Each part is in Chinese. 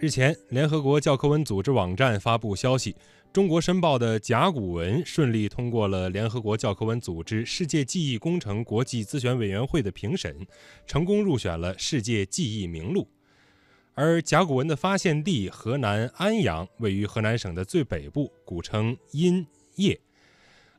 日前，联合国教科文组织网站发布消息，中国申报的甲骨文顺利通过了联合国教科文组织世界记忆工程国际咨询委员会的评审，成功入选了世界记忆名录。而甲骨文的发现地河南安阳位于河南省的最北部，古称殷业。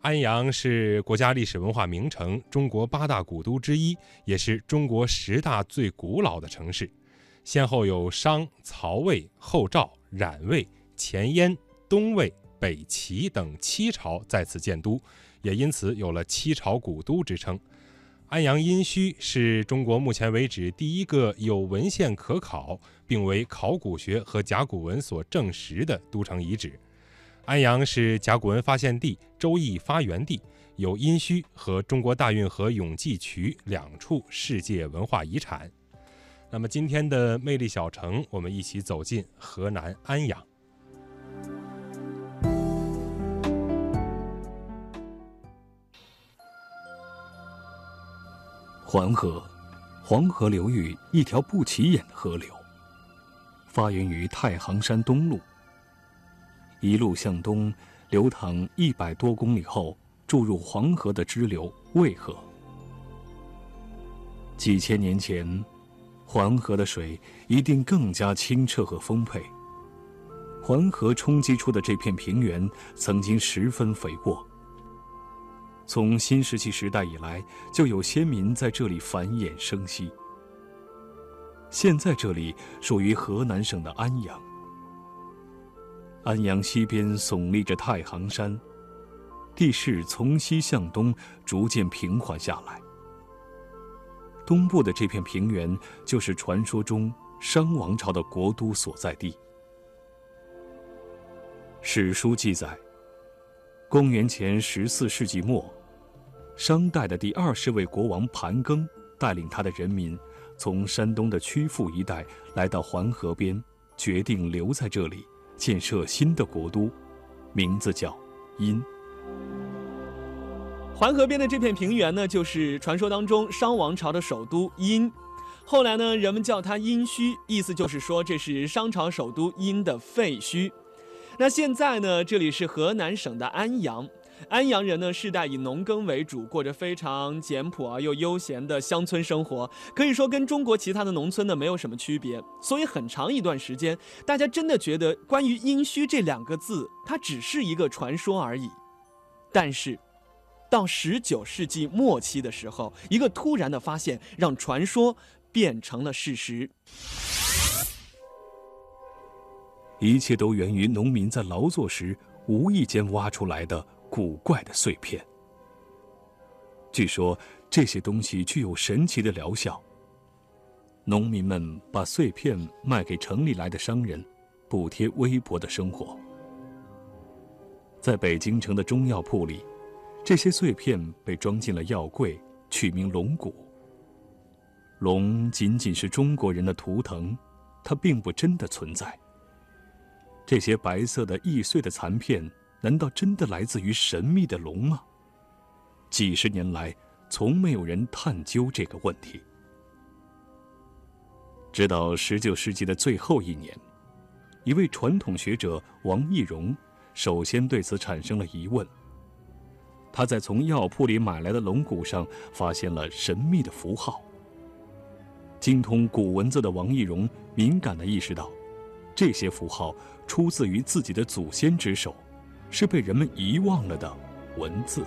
安阳是国家历史文化名城，中国八大古都之一，也是中国十大最古老的城市。先后有商、曹魏、后赵、冉魏、前燕、东魏、北齐等七朝在此建都，也因此有了七朝古都之称。安阳殷墟是中国目前为止第一个有文献可考，并为考古学和甲骨文所证实的都城遗址。安阳是甲骨文发现地、周易发源地，有殷墟和中国大运河永济渠两处世界文化遗产。那么今天的魅力小城，我们一起走进河南安阳。黄河，黄河流域一条不起眼的河流，发源于太行山东麓，一路向东流淌一百多公里后，注入黄河的支流渭河。几千年前。黄河的水一定更加清澈和丰沛。黄河冲击出的这片平原曾经十分肥沃。从新石器时代以来，就有先民在这里繁衍生息。现在这里属于河南省的安阳。安阳西边耸立着太行山，地势从西向东逐渐平缓下来。东部的这片平原，就是传说中商王朝的国都所在地。史书记载，公元前十四世纪末，商代的第二十位国王盘庚带领他的人民，从山东的曲阜一带来到黄河边，决定留在这里建设新的国都，名字叫殷。环河边的这片平原呢，就是传说当中商王朝的首都殷。后来呢，人们叫它殷墟，意思就是说这是商朝首都殷的废墟。那现在呢，这里是河南省的安阳。安阳人呢，世代以农耕为主，过着非常简朴而又悠闲的乡村生活，可以说跟中国其他的农村呢没有什么区别。所以很长一段时间，大家真的觉得关于殷墟这两个字，它只是一个传说而已。但是。到十九世纪末期的时候，一个突然的发现让传说变成了事实。一切都源于农民在劳作时无意间挖出来的古怪的碎片。据说这些东西具有神奇的疗效。农民们把碎片卖给城里来的商人，补贴微薄的生活。在北京城的中药铺里。这些碎片被装进了药柜，取名龙骨。龙仅仅是中国人的图腾，它并不真的存在。这些白色的易碎的残片，难道真的来自于神秘的龙吗？几十年来，从没有人探究这个问题。直到十九世纪的最后一年，一位传统学者王懿荣首先对此产生了疑问。他在从药铺里买来的龙骨上发现了神秘的符号。精通古文字的王懿荣敏感地意识到，这些符号出自于自己的祖先之手，是被人们遗忘了的文字。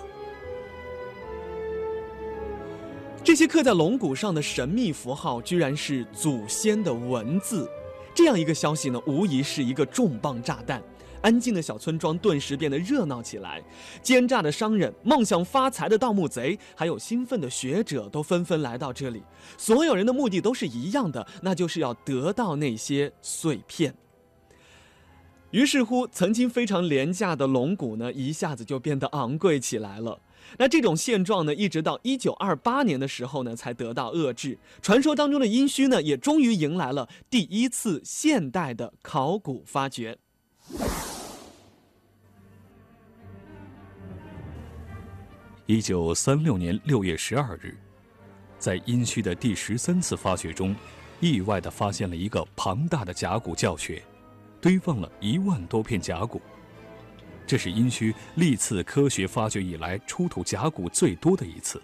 这些刻在龙骨上的神秘符号，居然是祖先的文字。这样一个消息呢，无疑是一个重磅炸弹。安静的小村庄顿时变得热闹起来，奸诈的商人、梦想发财的盗墓贼，还有兴奋的学者，都纷纷来到这里。所有人的目的都是一样的，那就是要得到那些碎片。于是乎，曾经非常廉价的龙骨呢，一下子就变得昂贵起来了。那这种现状呢，一直到一九二八年的时候呢，才得到遏制。传说当中的殷墟呢，也终于迎来了第一次现代的考古发掘。一九三六年六月十二日，在殷墟的第十三次发掘中，意外地发现了一个庞大的甲骨教穴，堆放了一万多片甲骨。这是殷墟历次科学发掘以来出土甲骨最多的一次。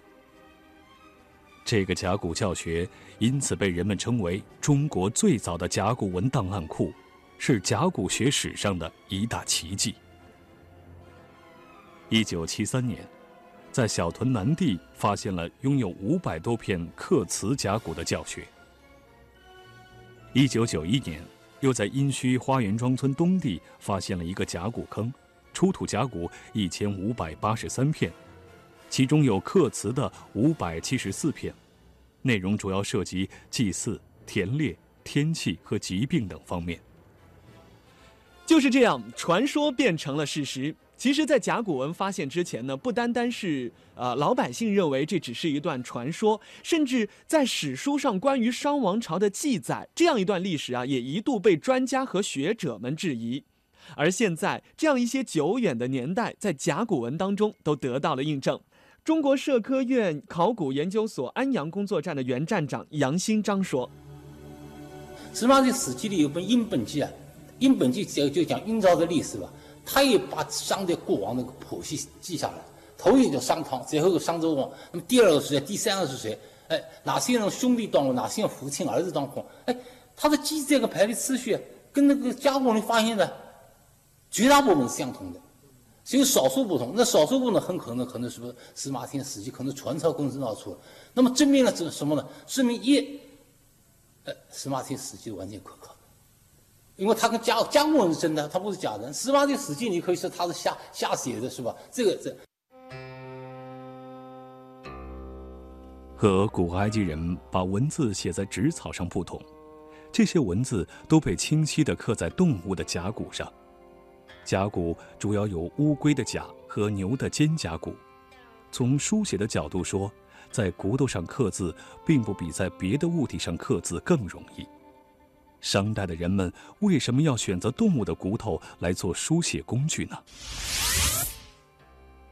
这个甲骨教学因此被人们称为中国最早的甲骨文档案库，是甲骨学史上的一大奇迹。一九七三年，在小屯南地发现了拥有五百多片刻瓷甲骨的教学。一九九一年，又在殷墟花园庄村东地发现了一个甲骨坑。出土甲骨一千五百八十三片，其中有刻瓷的五百七十四片，内容主要涉及祭祀、田猎、天气和疾病等方面。就是这样，传说变成了事实。其实，在甲骨文发现之前呢，不单单是呃老百姓认为这只是一段传说，甚至在史书上关于商王朝的记载，这样一段历史啊，也一度被专家和学者们质疑。而现在，这样一些久远的年代，在甲骨文当中都得到了印证。中国社科院考古研究所安阳工作站的原站长杨新章说：“司马迁史记里有本《殷本纪》啊，《殷本纪》就就讲殷朝的历史吧，他也把商的过往那个谱系记下来。头一个叫商汤，最后一个商纣王，那么第二个是谁？第三个是谁？哎，哪些人兄弟当中，哪些人父亲儿子当中？哎，他的记载跟排列次序跟那个甲骨文发现的。”绝大部分是相同的，只有少数不同。那少数部分很可能可能是不是司马迁史记可能传抄工程闹出了。那么证明了这什么呢？说明一，呃，司马迁史记完全可靠，因为他跟甲甲骨文是真的，他不是假的。司马迁史记你可以说他是瞎瞎写的，是吧？这个这和古埃及人把文字写在纸草上不同，这些文字都被清晰地刻在动物的甲骨上。甲骨主要有乌龟的甲和牛的肩胛骨。从书写的角度说，在骨头上刻字，并不比在别的物体上刻字更容易。商代的人们为什么要选择动物的骨头来做书写工具呢？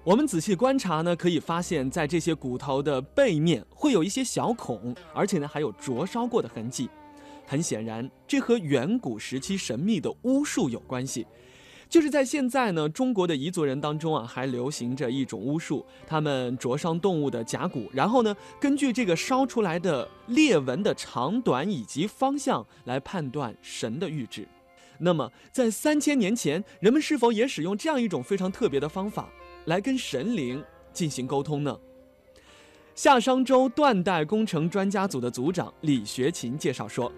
我们仔细观察呢，可以发现，在这些骨头的背面会有一些小孔，而且呢还有灼烧过的痕迹。很显然，这和远古时期神秘的巫术有关系。就是在现在呢，中国的彝族人当中啊，还流行着一种巫术，他们灼伤动物的甲骨，然后呢，根据这个烧出来的裂纹的长短以及方向来判断神的预知。那么，在三千年前，人们是否也使用这样一种非常特别的方法来跟神灵进行沟通呢？夏商周断代工程专家组的组长李学勤介绍说。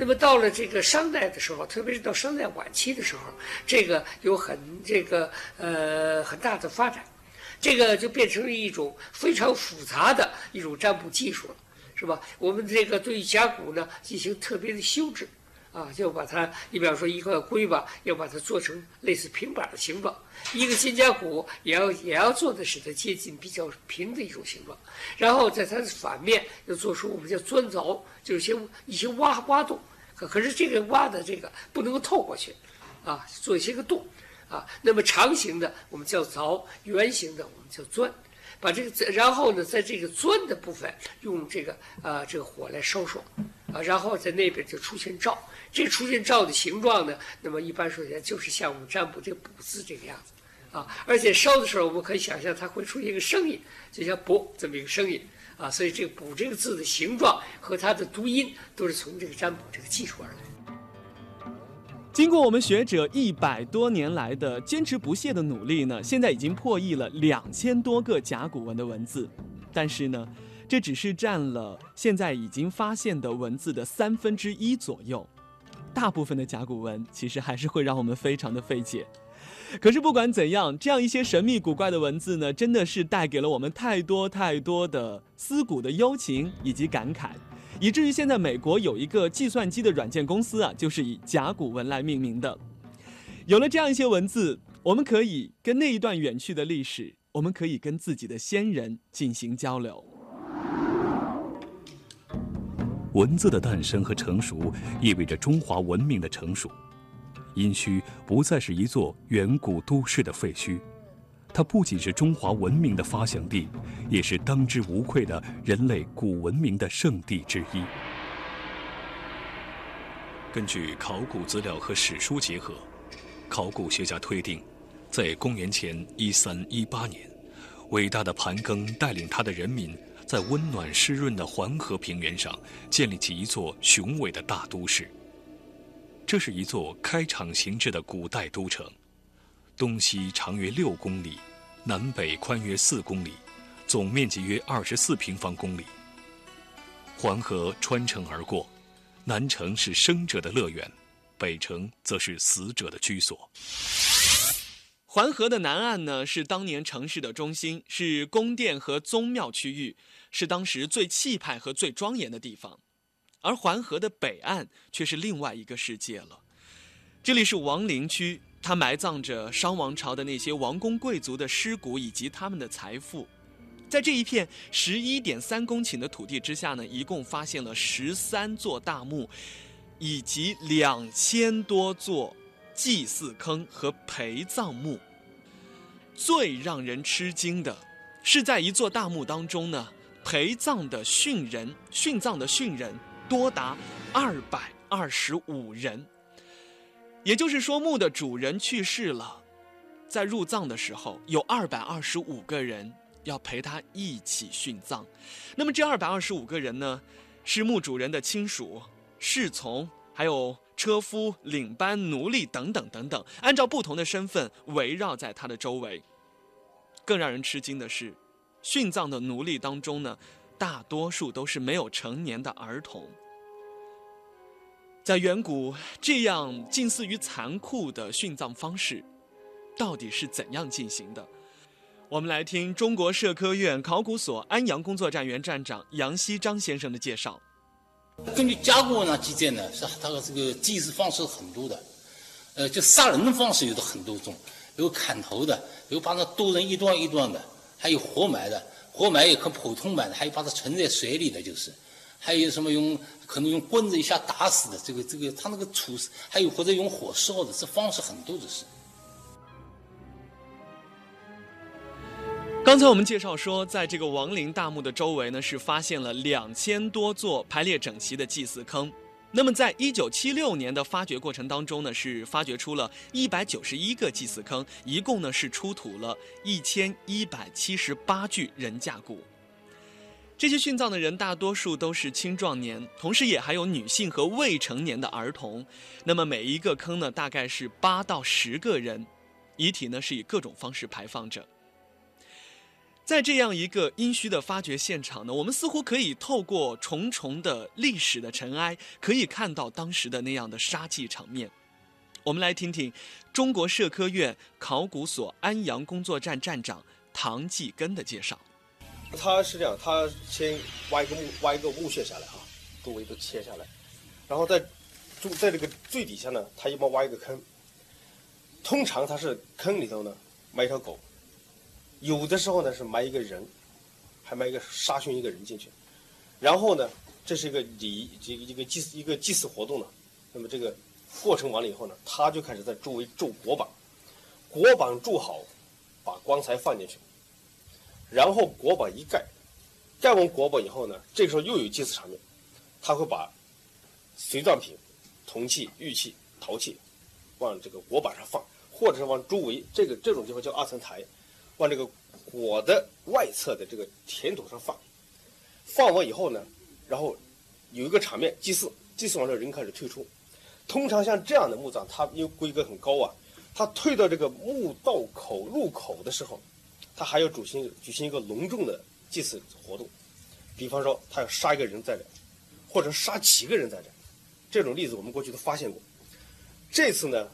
那么到了这个商代的时候，特别是到商代晚期的时候，这个有很这个呃很大的发展，这个就变成了一种非常复杂的一种占卜技术了，是吧？我们这个对甲骨呢进行特别的修制，啊，就把它，你比方说一个龟吧，要把它做成类似平板的形状；一个肩胛骨也要也要做的使它接近比较平的一种形状，然后在它的反面要做出我们叫钻凿，就是些一些挖挖洞。可是这个挖的这个不能够透过去，啊，做一些个洞，啊，那么长形的我们叫凿，圆形的我们叫钻，把这个然后呢，在这个钻的部分用这个啊这个火来烧烧，啊，然后在那边就出现罩，这出现罩的形状呢，那么一般说起来就是像我们占卜这个卜字这个样子，啊，而且烧的时候我们可以想象它会出现一个声音，就像卜这么一个声音。啊，所以这个“卜”这个字的形状和它的读音都是从这个占卜这个技术而来。经过我们学者一百多年来的坚持不懈的努力呢，现在已经破译了两千多个甲骨文的文字。但是呢，这只是占了现在已经发现的文字的三分之一左右。大部分的甲骨文其实还是会让我们非常的费解。可是不管怎样，这样一些神秘古怪的文字呢，真的是带给了我们太多太多的思古的幽情以及感慨，以至于现在美国有一个计算机的软件公司啊，就是以甲骨文来命名的。有了这样一些文字，我们可以跟那一段远去的历史我们可以跟自己的先人进行交流。文字的诞生和成熟，意味着中华文明的成熟。殷墟不再是一座远古都市的废墟，它不仅是中华文明的发祥地，也是当之无愧的人类古文明的圣地之一。根据考古资料和史书结合，考古学家推定，在公元前一三一八年，伟大的盘庚带领他的人民。在温暖湿润的黄河平原上建立起一座雄伟的大都市。这是一座开场形制的古代都城，东西长约六公里，南北宽约四公里，总面积约二十四平方公里。黄河穿城而过，南城是生者的乐园，北城则是死者的居所。环河的南岸呢，是当年城市的中心，是宫殿和宗庙区域，是当时最气派和最庄严的地方；而环河的北岸却是另外一个世界了。这里是王陵区，它埋葬着商王朝的那些王公贵族的尸骨以及他们的财富。在这一片十一点三公顷的土地之下呢，一共发现了十三座大墓，以及两千多座。祭祀坑和陪葬墓。最让人吃惊的是，在一座大墓当中呢，陪葬的殉人、殉葬的殉人多达二百二十五人。也就是说，墓的主人去世了，在入葬的时候，有二百二十五个人要陪他一起殉葬。那么，这二百二十五个人呢，是墓主人的亲属、侍从，还有。车夫、领班、奴隶等等等等，按照不同的身份围绕在他的周围。更让人吃惊的是，殉葬的奴隶当中呢，大多数都是没有成年的儿童。在远古，这样近似于残酷的殉葬方式，到底是怎样进行的？我们来听中国社科院考古所安阳工作站原站长杨希章先生的介绍。根据甲骨文上记载呢，是他的这个祭祀方式很多的，呃，就杀人的方式有的很多种，有砍头的，有把它剁成一段一段的，还有活埋的，活埋也很普通埋的，还有把它沉在水里的就是，还有什么用可能用棍子一下打死的，这个这个他那个处，还有或者用火烧的，这方式很多的是。刚才我们介绍说，在这个亡灵大墓的周围呢，是发现了两千多座排列整齐的祭祀坑。那么，在一九七六年的发掘过程当中呢，是发掘出了一百九十一个祭祀坑，一共呢是出土了一千一百七十八具人架骨。这些殉葬的人大多数都是青壮年，同时也还有女性和未成年的儿童。那么每一个坑呢，大概是八到十个人，遗体呢是以各种方式排放着。在这样一个殷墟的发掘现场呢，我们似乎可以透过重重的历史的尘埃，可以看到当时的那样的杀气场面。我们来听听中国社科院考古所安阳工作站站长唐继根的介绍。他是这样，他先挖一个墓，挖一个墓穴下来啊，周围都切下来，然后在住在这个最底下呢，他一般挖一个坑。通常他是坑里头呢埋一条狗。有的时候呢是埋一个人，还埋一个杀殉一个人进去，然后呢，这是一个礼，这个一个祭一个祭祀活动呢。那么这个过程完了以后呢，他就开始在周围筑国榜，国榜筑好，把棺材放进去，然后国宝一盖，盖完国宝以后呢，这个时候又有祭祀场面，他会把随葬品、铜器、玉器、陶器往这个国板上放，或者是往周围这个这种地方叫二层台。往这个果的外侧的这个田土上放，放完以后呢，然后有一个场面祭祀，祭祀完了人开始退出。通常像这样的墓葬，它因为规格很高啊，它退到这个墓道口入口的时候，他还要举行举行一个隆重的祭祀活动。比方说，他要杀一个人在这，或者杀几个人在这，这种例子我们过去都发现过。这次呢，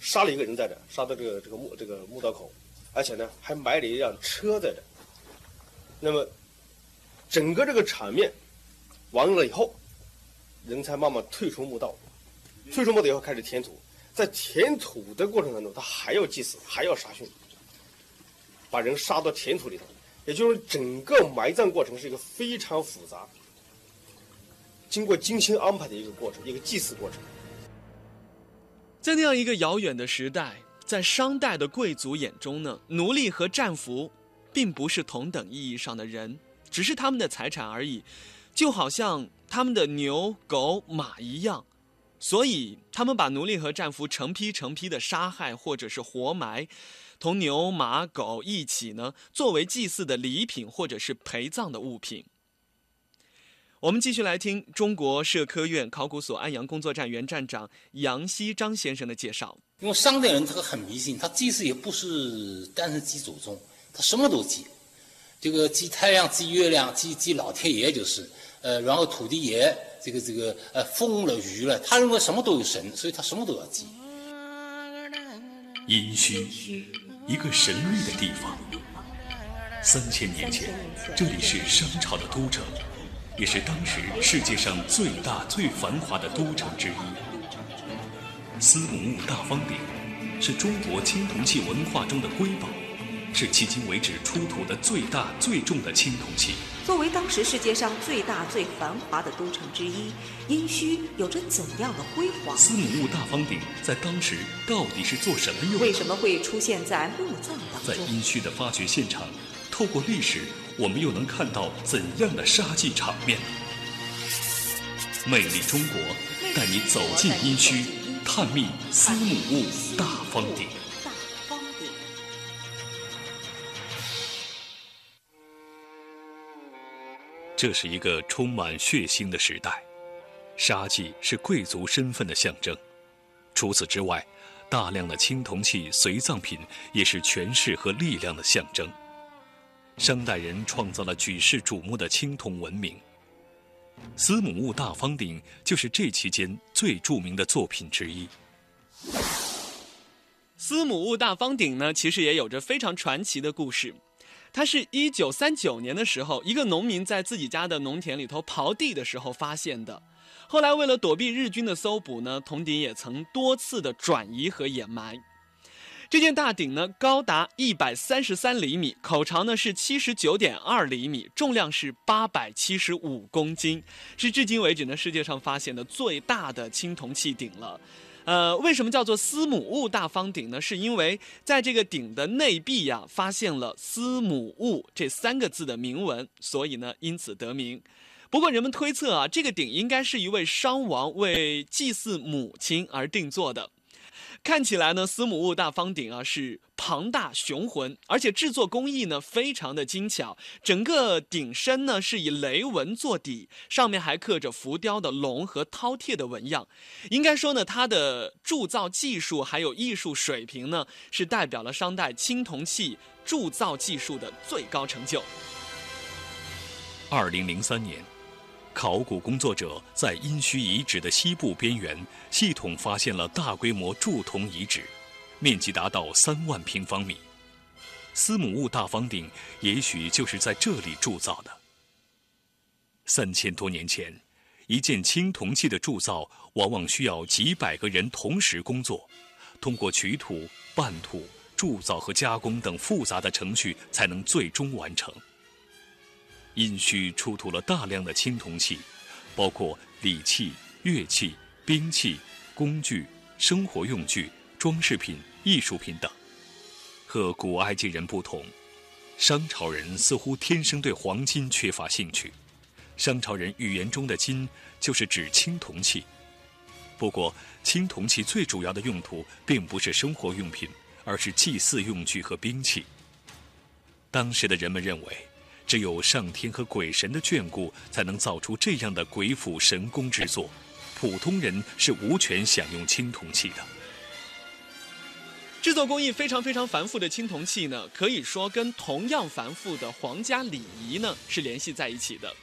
杀了一个人在这，杀到这个这个墓这个墓道口。而且呢，还埋了一辆车在这。那么，整个这个场面完了以后，人才慢慢退出墓道。退出墓道以后，开始填土。在填土的过程当中，他还要祭祀，还要杀殉。把人杀到田土里头，也就是整个埋葬过程是一个非常复杂、经过精心安排的一个过程，一个祭祀过程。在那样一个遥远的时代，在商代的贵族眼中呢，奴隶和战俘并不是同等意义上的人，只是他们的财产而已，就好像他们的牛、狗、马一样。所以，他们把奴隶和战俘成批成批的杀害，或者是活埋，同牛、马、狗一起呢，作为祭祀的礼品或者是陪葬的物品。我们继续来听中国社科院考古所安阳工作站原站长杨希章先生的介绍。因为商代人他很迷信，他祭祀也不是单是祭祖宗，他什么都祭，这个祭太阳、祭月亮、祭祭老天爷就是，呃，然后土地爷。这个这个呃风了雨了，他认为什么都有神，所以他什么都要祭。殷墟，一个神秘的地方。三千年前，这里是商朝的都城，也是当时世界上最大最繁华的都城之一。司母戊大方鼎是中国青铜器文化中的瑰宝。是迄今为止出土的最大最重的青铜器。作为当时世界上最大最繁华的都城之一，殷墟有着怎样的辉煌？司母戊大方鼎在当时到底是做什么用？为什么会出现在墓葬当中？在殷墟的发掘现场，透过历史，我们又能看到怎样的杀祭场面？魅力中国，带你走进殷墟，探秘司母戊大方鼎。这是一个充满血腥的时代，杀祭是贵族身份的象征。除此之外，大量的青铜器随葬品也是权势和力量的象征。商代人创造了举世瞩目的青铜文明，司母戊大方鼎就是这期间最著名的作品之一。司母戊大方鼎呢，其实也有着非常传奇的故事。它是一九三九年的时候，一个农民在自己家的农田里头刨地的时候发现的。后来为了躲避日军的搜捕呢，铜鼎也曾多次的转移和掩埋。这件大鼎呢，高达一百三十三厘米，口长呢是七十九点二厘米，重量是八百七十五公斤，是至今为止呢世界上发现的最大的青铜器鼎了。呃，为什么叫做司母戊大方鼎呢？是因为在这个鼎的内壁呀，发现了“司母戊”这三个字的铭文，所以呢，因此得名。不过人们推测啊，这个鼎应该是一位商王为祭祀母亲而定做的。看起来呢，司母戊大方鼎啊是庞大雄浑，而且制作工艺呢非常的精巧。整个鼎身呢是以雷纹做底，上面还刻着浮雕的龙和饕餮的纹样。应该说呢，它的铸造技术还有艺术水平呢，是代表了商代青铜器铸造技术的最高成就。二零零三年。考古工作者在殷墟遗址的西部边缘系统发现了大规模铸铜遗址，面积达到三万平方米。司母戊大方鼎也许就是在这里铸造的。三千多年前，一件青铜器的铸造往往需要几百个人同时工作，通过取土、拌土、铸造和加工等复杂的程序才能最终完成。殷墟出土了大量的青铜器，包括礼器、乐器、兵器、工具、生活用具、装饰品、艺术品等。和古埃及人不同，商朝人似乎天生对黄金缺乏兴趣。商朝人语言中的“金”就是指青铜器。不过，青铜器最主要的用途并不是生活用品，而是祭祀用具和兵器。当时的人们认为。只有上天和鬼神的眷顾，才能造出这样的鬼斧神工之作。普通人是无权享用青铜器的。制作工艺非常非常繁复的青铜器呢，可以说跟同样繁复的皇家礼仪呢是联系在一起的。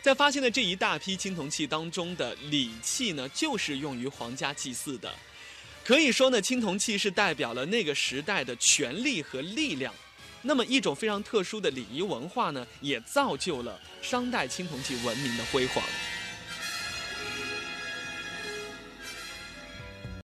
在发现的这一大批青铜器当中的礼器呢，就是用于皇家祭祀的。可以说呢，青铜器是代表了那个时代的权力和力量。那么一种非常特殊的礼仪文化呢，也造就了商代青铜器文明的辉煌。